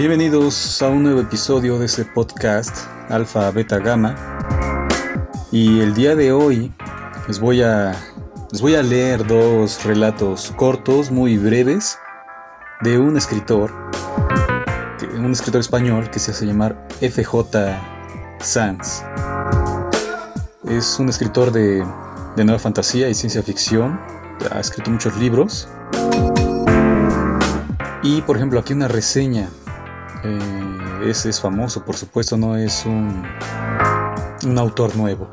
Bienvenidos a un nuevo episodio de este podcast Alfa Beta Gamma. Y el día de hoy les voy a les voy a leer dos relatos cortos, muy breves, de un escritor, un escritor español que se hace llamar FJ Sanz. Es un escritor de, de nueva fantasía y ciencia ficción. Ha escrito muchos libros. Y por ejemplo, aquí una reseña. Eh, es, famoso, por supuesto, no es un, un autor nuevo.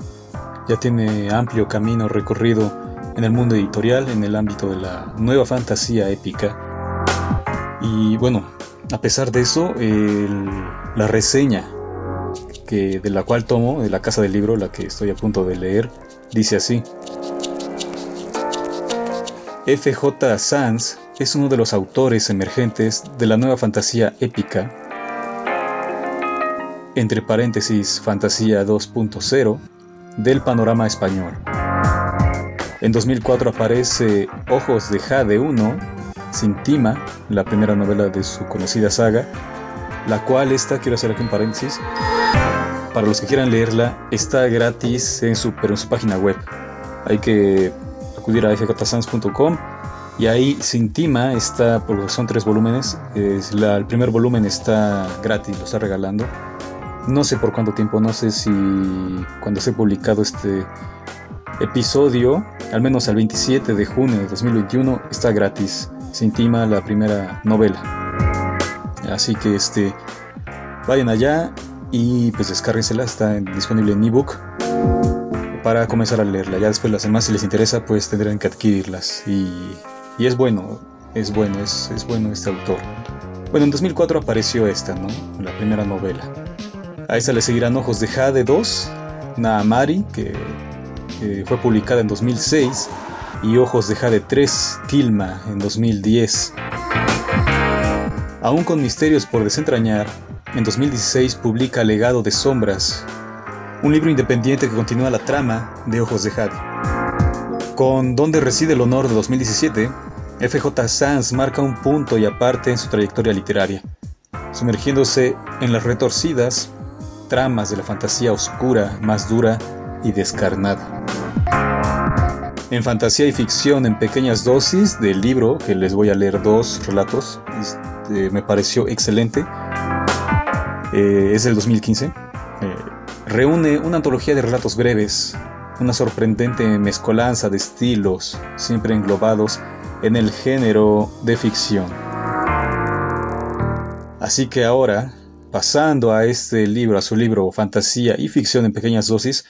Ya tiene amplio camino recorrido en el mundo editorial, en el ámbito de la nueva fantasía épica. Y bueno, a pesar de eso, la reseña que, de la cual tomo, de la casa del libro, la que estoy a punto de leer, dice así. F.J. Sanz es uno de los autores emergentes de la nueva fantasía épica, entre paréntesis fantasía 2.0, del panorama español. En 2004 aparece Ojos de Jade 1, Sintima, la primera novela de su conocida saga, la cual esta, quiero hacer aquí un paréntesis, para los que quieran leerla, está gratis en su, pero en su página web. Hay que acudir a fjsans.com y ahí Sintima está, porque son tres volúmenes, el primer volumen está gratis, lo está regalando. No sé por cuánto tiempo, no sé si cuando se ha publicado este episodio, al menos al 27 de junio de 2021, está gratis. Se intima la primera novela. Así que este, vayan allá y pues descárguensela, está disponible en ebook para comenzar a leerla. Ya después las demás, si les interesa, pues tendrán que adquirirlas. Y, es bueno, es bueno, es, es, bueno este autor. Bueno, en 2004 apareció esta, ¿no? La primera novela. A esta le seguirán Ojos de Jade 2, Naamari, que fue publicada en 2006, y Ojos de Jade 3, Kilma, en 2010. Aún con misterios por desentrañar, en 2016 publica Legado de Sombras, un libro independiente que continúa la trama de Ojos de Jade. Con Donde reside el honor de 2017, FJ Sanz marca un punto y aparte en su trayectoria literaria, sumergiéndose en las retorcidas tramas de la fantasía oscura, más dura y descarnada. En fantasía y ficción en pequeñas dosis del libro, que les voy a leer dos relatos, este, me pareció excelente. Eh, es del 2015. Eh, reúne una antología de relatos breves, una sorprendente mezcolanza de estilos, siempre englobados en el género de ficción. Así que ahora, pasando a este libro, a su libro Fantasía y Ficción en Pequeñas Dosis,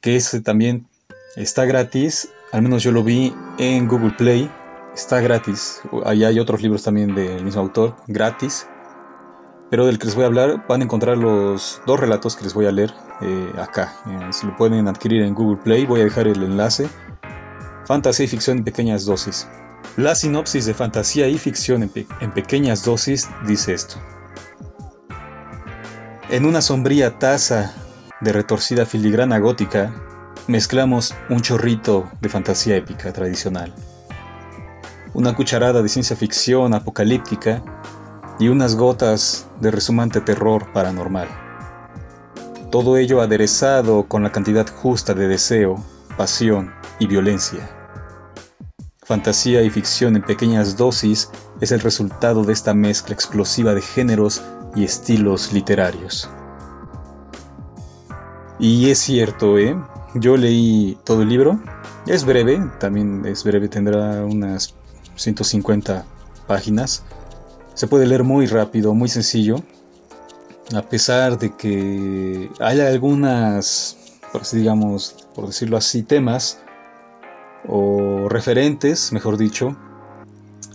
que este también está gratis, al menos yo lo vi en Google Play, está gratis. Ahí hay otros libros también del mismo autor, gratis. Pero del que les voy a hablar van a encontrar los dos relatos que les voy a leer eh, acá. Eh, se lo pueden adquirir en Google Play, voy a dejar el enlace. Fantasía y ficción en pequeñas dosis. La sinopsis de fantasía y ficción en, en pequeñas dosis dice esto. En una sombría taza de retorcida filigrana gótica, mezclamos un chorrito de fantasía épica tradicional, una cucharada de ciencia ficción apocalíptica y unas gotas de resumante terror paranormal. Todo ello aderezado con la cantidad justa de deseo, pasión y violencia. Fantasía y ficción en pequeñas dosis es el resultado de esta mezcla explosiva de géneros y estilos literarios. Y es cierto, ¿eh? Yo leí todo el libro. Es breve, también es breve, tendrá unas 150 páginas. Se puede leer muy rápido, muy sencillo. A pesar de que hay algunas, por digamos, por decirlo así, temas o referentes, mejor dicho,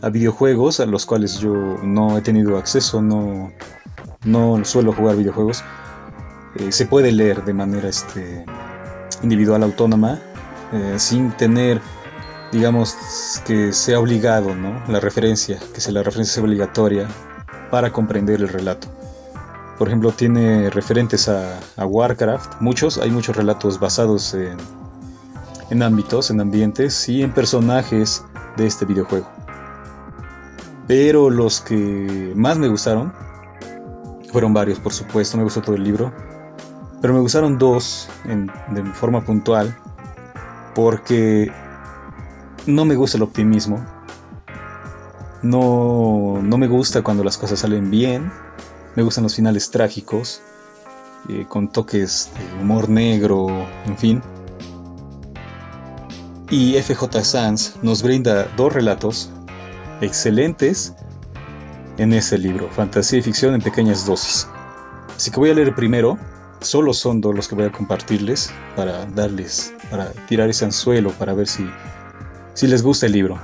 a videojuegos a los cuales yo no he tenido acceso, no, no suelo jugar videojuegos eh, se puede leer de manera este, individual, autónoma, eh, sin tener, digamos, que sea obligado, ¿no? La referencia, que sea la referencia sea obligatoria para comprender el relato. Por ejemplo, tiene referentes a, Warcraft, muchos, hay muchos relatos basados en, en ámbitos, en ambientes y en personajes de este videojuego. Pero los que más me gustaron Fueron varios, por supuesto, me gustó todo el libro. Pero me gustaron dos de forma puntual porque no me gusta el optimismo. No, no me gusta cuando las cosas salen bien. Me gustan los finales trágicos, eh, con toques de humor negro, en fin. Y FJ Sanz nos brinda dos relatos excelentes en ese libro, fantasía y ficción en pequeñas dosis. Así que voy a leer primero, solo son dos los que voy a compartirles para darles, para tirar ese anzuelo, para ver si, si les gusta el libro.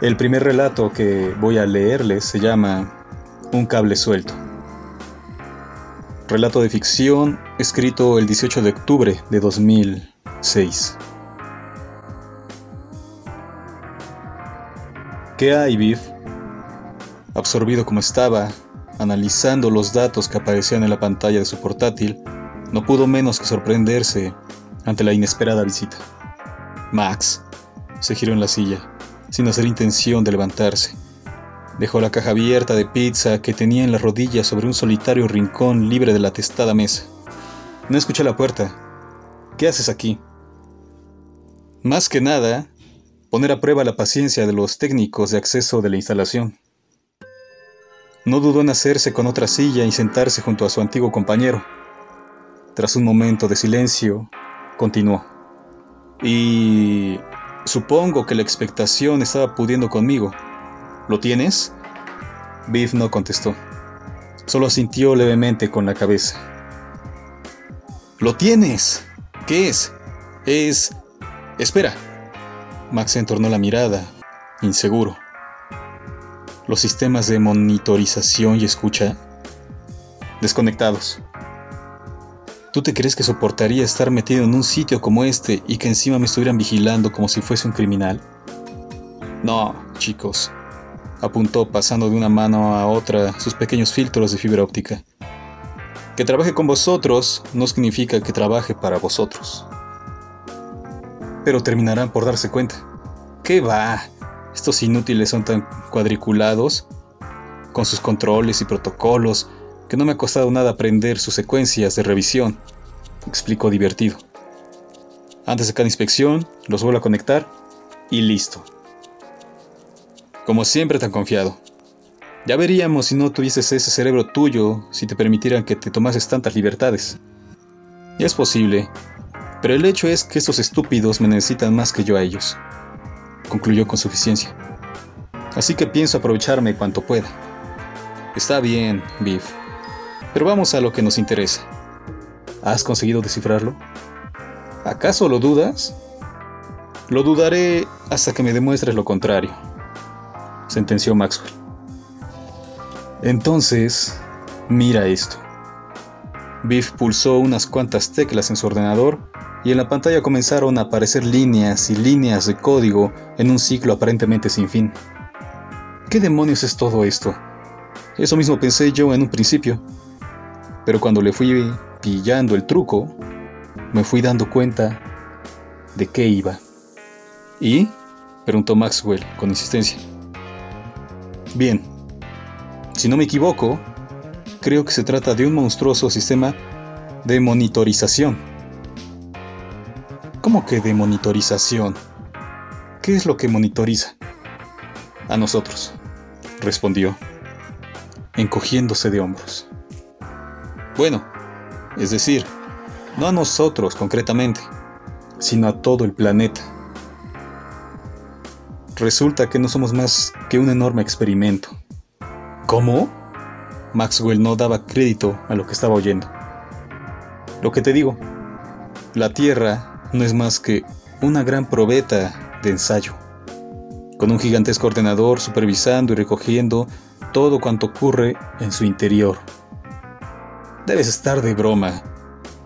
El primer relato que voy a leerles se llama Un cable suelto. Relato de ficción escrito el 18 de octubre de 2006. ¿Qué hay, Biff? Absorbido como estaba, analizando los datos que aparecían en la pantalla de su portátil, no pudo menos que sorprenderse ante la inesperada visita. Max se giró en la silla, sin hacer intención de levantarse. Dejó la caja abierta de pizza que tenía en la rodilla sobre un solitario rincón libre de la testada mesa. No escuché la puerta. ¿Qué haces aquí? Más que nada, poner a prueba la paciencia de los técnicos de acceso de la instalación. No dudó en hacerse con otra silla y sentarse junto a su antiguo compañero. Tras un momento de silencio, continuó. Y supongo que la expectación estaba pudiendo conmigo. ¿Lo tienes? Biff no contestó. Solo sintió levemente con la cabeza. ¡Lo tienes! ¿Qué es? Es... Espera. Max entornó la mirada, inseguro los sistemas de monitorización y escucha desconectados. ¿Tú te crees que soportaría estar metido en un sitio como este y que encima me estuvieran vigilando como si fuese un criminal? No, chicos, apuntó pasando de una mano a otra sus pequeños filtros de fibra óptica. Que trabaje con vosotros no significa que trabaje para vosotros. Pero terminarán por darse cuenta. ¿Qué va? Estos inútiles son tan cuadriculados, con sus controles y protocolos, que no me ha costado nada aprender sus secuencias de revisión, explicó divertido. Antes de cada inspección, los vuelvo a conectar y listo. Como siempre tan confiado. Ya veríamos si no tuvieses ese cerebro tuyo, si te permitieran que te tomases tantas libertades. Y es posible, pero el hecho es que estos estúpidos me necesitan más que yo a ellos concluyó con suficiencia. Así que pienso aprovecharme cuanto pueda. Está bien, Biff. Pero vamos a lo que nos interesa. ¿Has conseguido descifrarlo? ¿Acaso lo dudas? Lo dudaré hasta que me demuestres lo contrario, sentenció Maxwell. Entonces, mira esto. Biff pulsó unas cuantas teclas en su ordenador y en la pantalla comenzaron a aparecer líneas y líneas de código en un ciclo aparentemente sin fin. ¿Qué demonios es todo esto? Eso mismo pensé yo en un principio, pero cuando le fui pillando el truco, me fui dando cuenta de qué iba. ¿Y? preguntó Maxwell con insistencia. Bien, si no me equivoco, creo que se trata de un monstruoso sistema de monitorización ¿Cómo que de monitorización? ¿Qué es lo que monitoriza? A nosotros, respondió, encogiéndose de hombros. Bueno, es decir, no a nosotros concretamente, sino a todo el planeta. Resulta que no somos más que un enorme experimento. ¿Cómo? Maxwell no daba crédito a lo que estaba oyendo. Lo que te digo, la Tierra no es más que una gran probeta de ensayo, con un gigantesco ordenador supervisando y recogiendo todo cuanto ocurre en su interior. Debes estar de broma.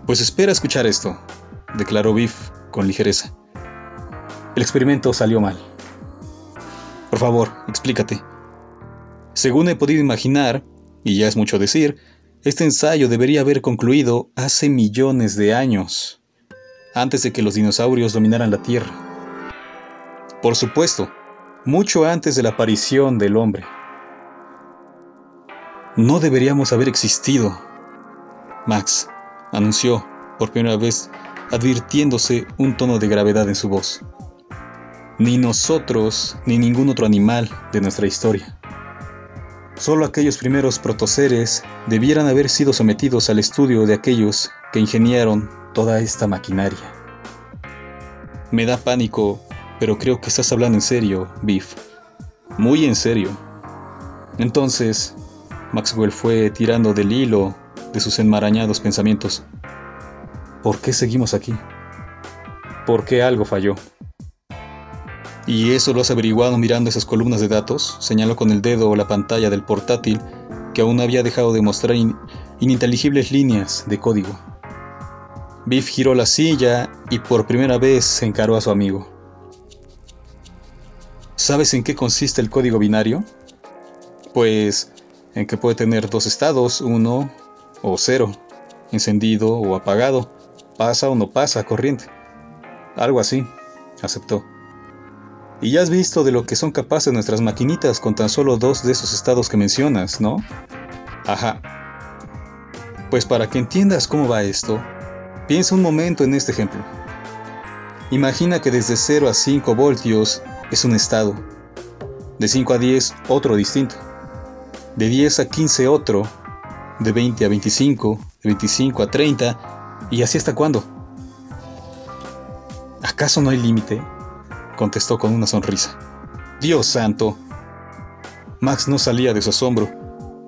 Pues espera escuchar esto, declaró Biff con ligereza. El experimento salió mal. Por favor, explícate. Según he podido imaginar, y ya es mucho decir, este ensayo debería haber concluido hace millones de años antes de que los dinosaurios dominaran la Tierra. Por supuesto, mucho antes de la aparición del hombre. no deberíamos haber existido. Max anunció por primera vez, advirtiéndose un tono de gravedad en su voz. Ni nosotros, ni ningún otro animal de nuestra historia. Solo aquellos primeros protoseres debieran haber sido sometidos al estudio de aquellos que ingeniaron toda esta maquinaria. Me da pánico, pero creo que estás hablando en serio, Biff. Muy en serio. Entonces, Maxwell fue tirando del hilo de sus enmarañados pensamientos. ¿Por qué seguimos aquí? ¿Por qué algo falló? ¿Y eso lo has averiguado mirando esas columnas de datos? Señaló con el dedo la pantalla del portátil que aún había dejado de mostrar ininteligibles líneas de código. Biff giró la silla y por primera vez se encaró a su amigo. ¿Sabes en qué consiste el código binario? Pues en que puede tener dos estados, uno o cero, encendido o apagado, pasa o no pasa, corriente. Algo así, aceptó. Y ya has visto de lo que son capaces nuestras maquinitas con tan solo dos de esos estados que mencionas, ¿no? Ajá. Pues para que entiendas cómo va esto, piensa un momento en este ejemplo. Imagina que desde 0 a 5 voltios es un estado, de 5 a 10 otro distinto, de 10 a 15 otro, de 20 a 25, de 25 a 30, y así hasta cuándo. ¿Acaso no hay límite? contestó con una sonrisa. Dios santo. Max no salía de su asombro.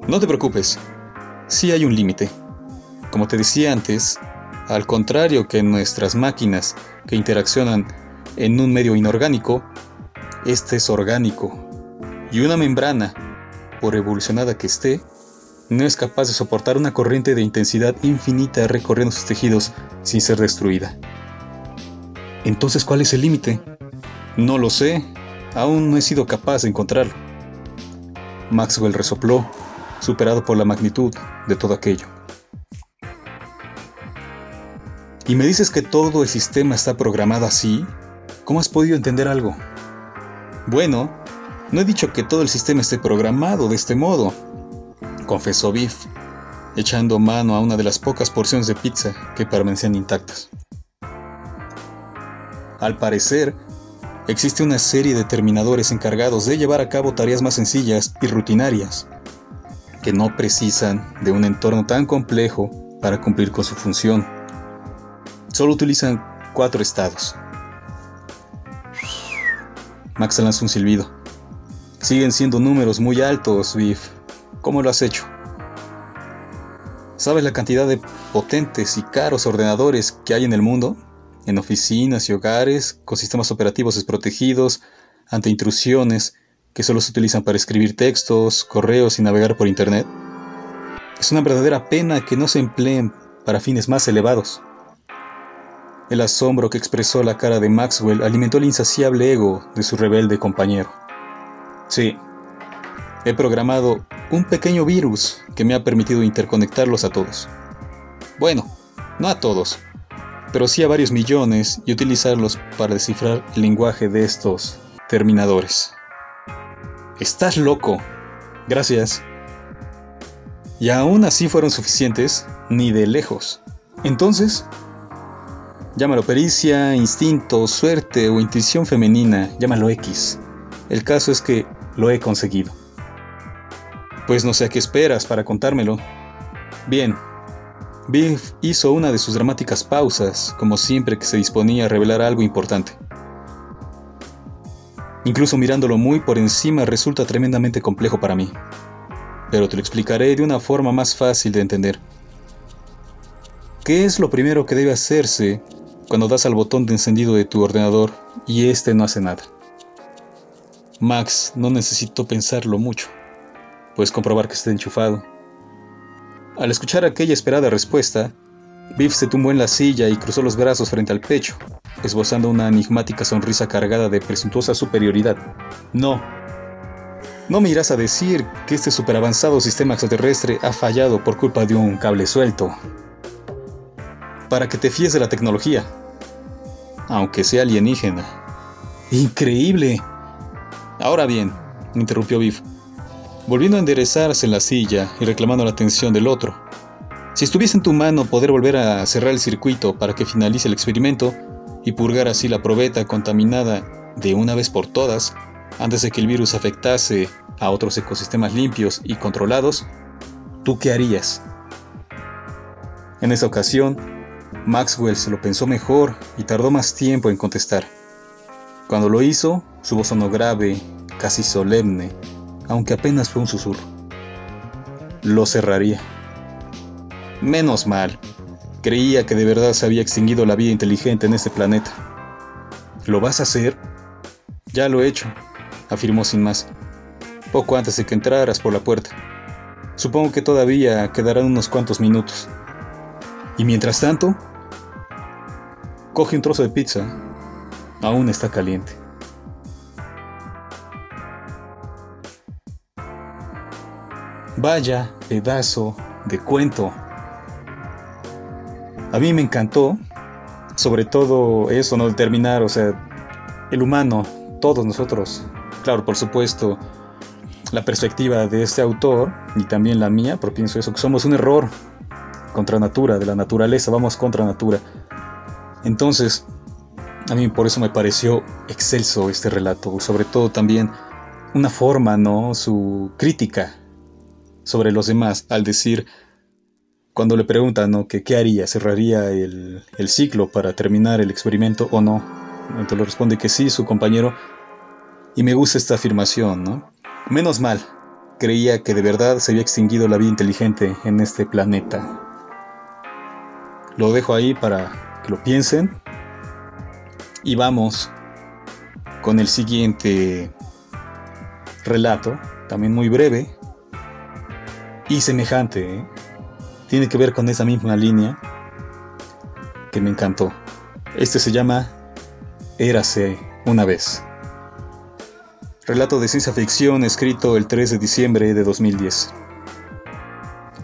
No te preocupes, sí hay un límite. Como te decía antes, al contrario que nuestras máquinas que interaccionan en un medio inorgánico, este es orgánico. Y una membrana, por evolucionada que esté, no es capaz de soportar una corriente de intensidad infinita recorriendo sus tejidos sin ser destruida. Entonces, ¿cuál es el límite? No lo sé, aún no he sido capaz de encontrarlo. Maxwell resopló, superado por la magnitud de todo aquello. ¿Y me dices que todo el sistema está programado así? ¿Cómo has podido entender algo? Bueno, no he dicho que todo el sistema esté programado de este modo, confesó Biff, echando mano a una de las pocas porciones de pizza que permanecían intactas. Al parecer, existe una serie de terminadores encargados de llevar a cabo tareas más sencillas y rutinarias, que no precisan de un entorno tan complejo para cumplir con su función. Solo utilizan cuatro estados. Max lanzó un silbido. Siguen siendo números muy altos, Biff. ¿Cómo lo has hecho? ¿Sabes la cantidad de potentes y caros ordenadores que hay en el mundo? En oficinas y hogares, con sistemas operativos desprotegidos, ante intrusiones, que solo se utilizan para escribir textos, correos y navegar por Internet. Es una verdadera pena que no se empleen para fines más elevados. El asombro que expresó la cara de Maxwell alimentó el insaciable ego de su rebelde compañero. Sí, he programado un pequeño virus que me ha permitido interconectarlos a todos. Bueno, no a todos, pero sí a varios millones y utilizarlos para descifrar el lenguaje de estos terminadores. Estás loco. Gracias. Y aún así fueron suficientes, ni de lejos. Entonces, llámalo pericia, instinto, suerte o intuición femenina, llámalo X. El caso es que lo he conseguido. Pues no sé a qué esperas para contármelo. Bien. Biff hizo una de sus dramáticas pausas, como siempre que se disponía a revelar algo importante. Incluso mirándolo muy por encima resulta tremendamente complejo para mí. Pero te lo explicaré de una forma más fácil de entender. ¿Qué es lo primero que debe hacerse cuando das al botón de encendido de tu ordenador y este no hace nada? Max no necesitó pensarlo mucho. Puedes comprobar que está enchufado. Al escuchar aquella esperada respuesta, Biff se tumbó en la silla y cruzó los brazos frente al pecho, esbozando una enigmática sonrisa cargada de presuntuosa superioridad. No. No me irás a decir que este superavanzado sistema extraterrestre ha fallado por culpa de un cable suelto. Para que te fíes de la tecnología. Aunque sea alienígena. ¡Increíble! Ahora bien, interrumpió Biff, volviendo a enderezarse en la silla y reclamando la atención del otro. Si estuviese en tu mano poder volver a cerrar el circuito para que finalice el experimento y purgar así la probeta contaminada de una vez por todas, antes de que el virus afectase a otros ecosistemas limpios y controlados, ¿tú qué harías? En esa ocasión, Maxwell se lo pensó mejor y tardó más tiempo en contestar. Cuando lo hizo, su voz sonó grave, casi solemne, aunque apenas fue un susurro. Lo cerraría. Menos mal. Creía que de verdad se había extinguido la vida inteligente en este planeta. ¿Lo vas a hacer? Ya lo he hecho, afirmó sin más, poco antes de que entraras por la puerta. Supongo que todavía quedarán unos cuantos minutos. Y mientras tanto, coge un trozo de pizza. Aún está caliente. Vaya pedazo de cuento. A mí me encantó, sobre todo eso, no determinar, o sea, el humano, todos nosotros, claro, por supuesto, la perspectiva de este autor y también la mía, pero pienso eso, que somos un error contra natura, de la naturaleza, vamos contra natura. Entonces, a mí por eso me pareció excelso este relato, sobre todo también una forma, ¿no? Su crítica sobre los demás, al decir, cuando le preguntan, ¿no? Que qué haría, cerraría el, el ciclo para terminar el experimento o no. Entonces le responde que sí, su compañero. Y me gusta esta afirmación, ¿no? Menos mal, creía que de verdad se había extinguido la vida inteligente en este planeta. Lo dejo ahí para que lo piensen. Y vamos con el siguiente relato, también muy breve, y semejante. ¿eh? Tiene que ver con esa misma línea que me encantó. Este se llama Érase una vez. Relato de ciencia ficción escrito el 3 de diciembre de 2010.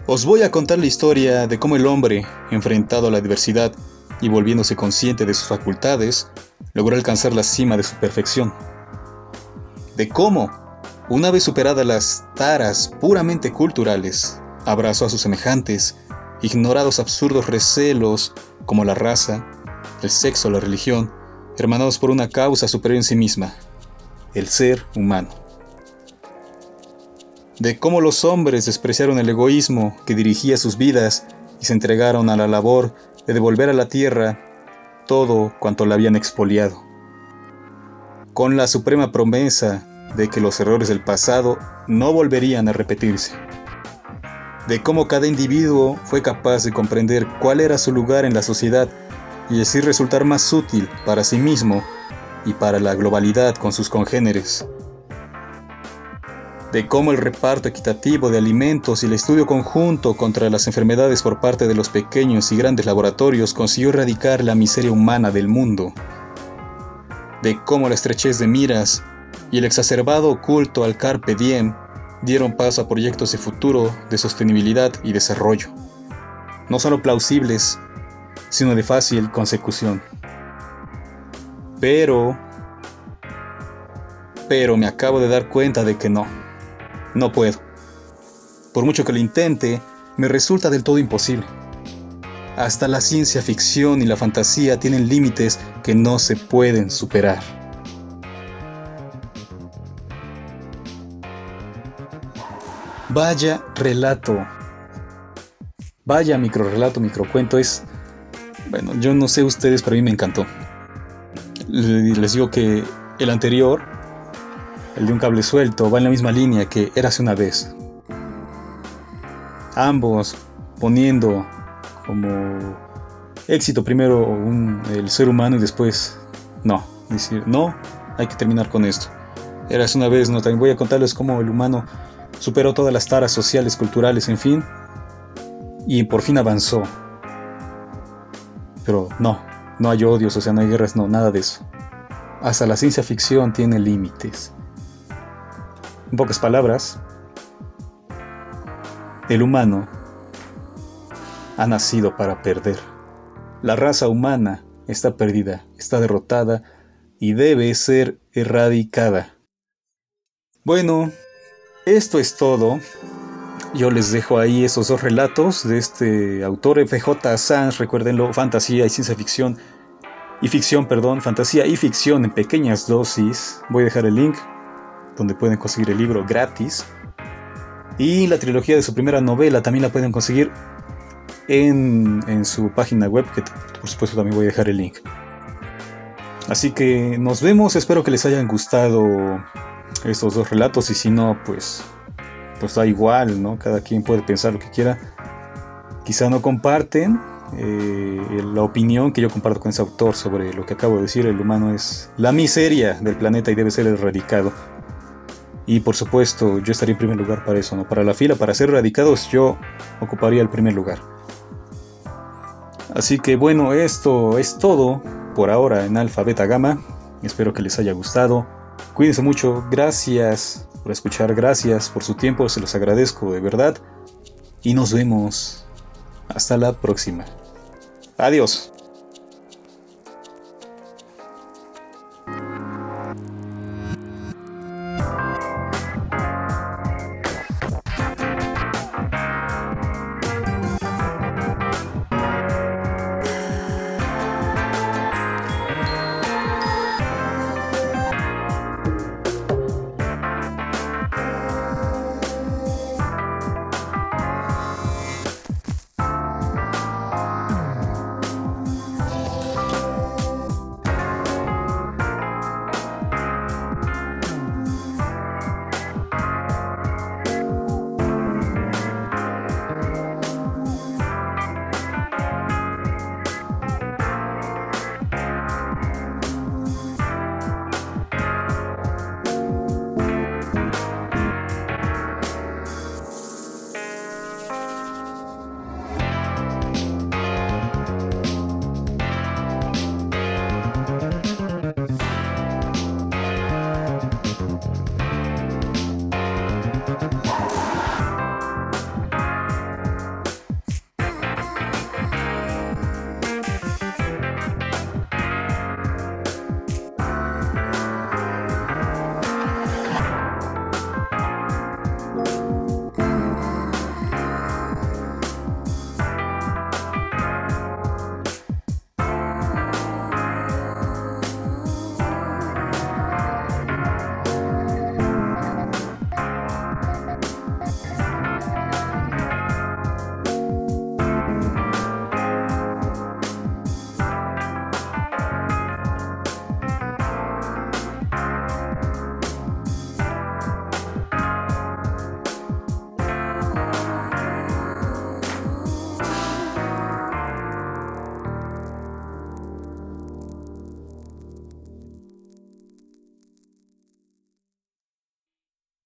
Os voy a contar la historia de cómo el hombre, enfrentado a la adversidad y volviéndose consciente de sus facultades, logró alcanzar la cima de su perfección. De cómo, una vez superadas las taras puramente culturales, abrazó a sus semejantes, ignorados absurdos recelos como la raza, el sexo o la religión, hermanados por una causa superior en sí misma, el ser humano. De cómo los hombres despreciaron el egoísmo que dirigía sus vidas y se entregaron a la labor de devolver a la tierra todo cuanto la habían expoliado. Con la suprema promesa de que los errores del pasado no volverían a repetirse. De cómo cada individuo fue capaz de comprender cuál era su lugar en la sociedad y así resultar más útil para sí mismo y para la globalidad con sus congéneres. De cómo el reparto equitativo de alimentos y el estudio conjunto contra las enfermedades por parte de los pequeños y grandes laboratorios consiguió erradicar la miseria humana del mundo. De cómo la estrechez de miras y el exacerbado culto al carpe diem dieron paso a proyectos de futuro, de sostenibilidad y desarrollo, no solo plausibles, sino de fácil consecución. Pero, pero me acabo de dar cuenta de que no, no puedo. Por mucho que lo intente, me resulta del todo imposible. Hasta la ciencia ficción y la fantasía tienen límites que no se pueden superar. Vaya relato. Vaya microrelato, microcuento. Es. Bueno, yo no sé ustedes, pero a mí me encantó. Les digo que el anterior, el de un cable suelto, va en la misma línea que Érase una vez. Ambos poniendo como éxito primero el ser humano y después no. Decir, no, hay que terminar con esto. Érase una vez, no, también voy a contarles cómo el humano superó todas las taras sociales, culturales, en fin, y por fin avanzó. Pero no, no hay odios, o sea, no hay guerras, no, nada de eso. Hasta la ciencia ficción tiene límites. En pocas palabras, el humano ha nacido para perder. La raza humana está perdida, está derrotada y debe ser erradicada. Bueno, esto es todo. Yo les dejo ahí esos dos relatos de este autor FJ Sanz, recuérdenlo, fantasía y ciencia ficción. Y ficción, perdón, fantasía y ficción en pequeñas dosis. Voy a dejar el link donde pueden conseguir el libro gratis. Y la trilogía de su primera novela también la pueden conseguir en, su página web, que por supuesto también voy a dejar el link. Así que nos vemos, espero que les hayan gustado estos dos relatos y si no, pues, pues da igual, ¿no? Cada quien puede pensar lo que quiera. Quizá no comparten eh, la opinión que yo comparto con ese autor sobre lo que acabo de decir, el humano es la miseria del planeta y debe ser erradicado. Y por supuesto, yo estaría en primer lugar para eso, ¿no? Para la fila, para ser erradicados, yo ocuparía el primer lugar. Así que bueno, esto es todo por ahora en Alfa Beta Gamma. Espero que les haya gustado. Cuídense mucho, gracias por escuchar, gracias por su tiempo, se los agradezco de verdad. Y nos vemos. Hasta la próxima. Adiós.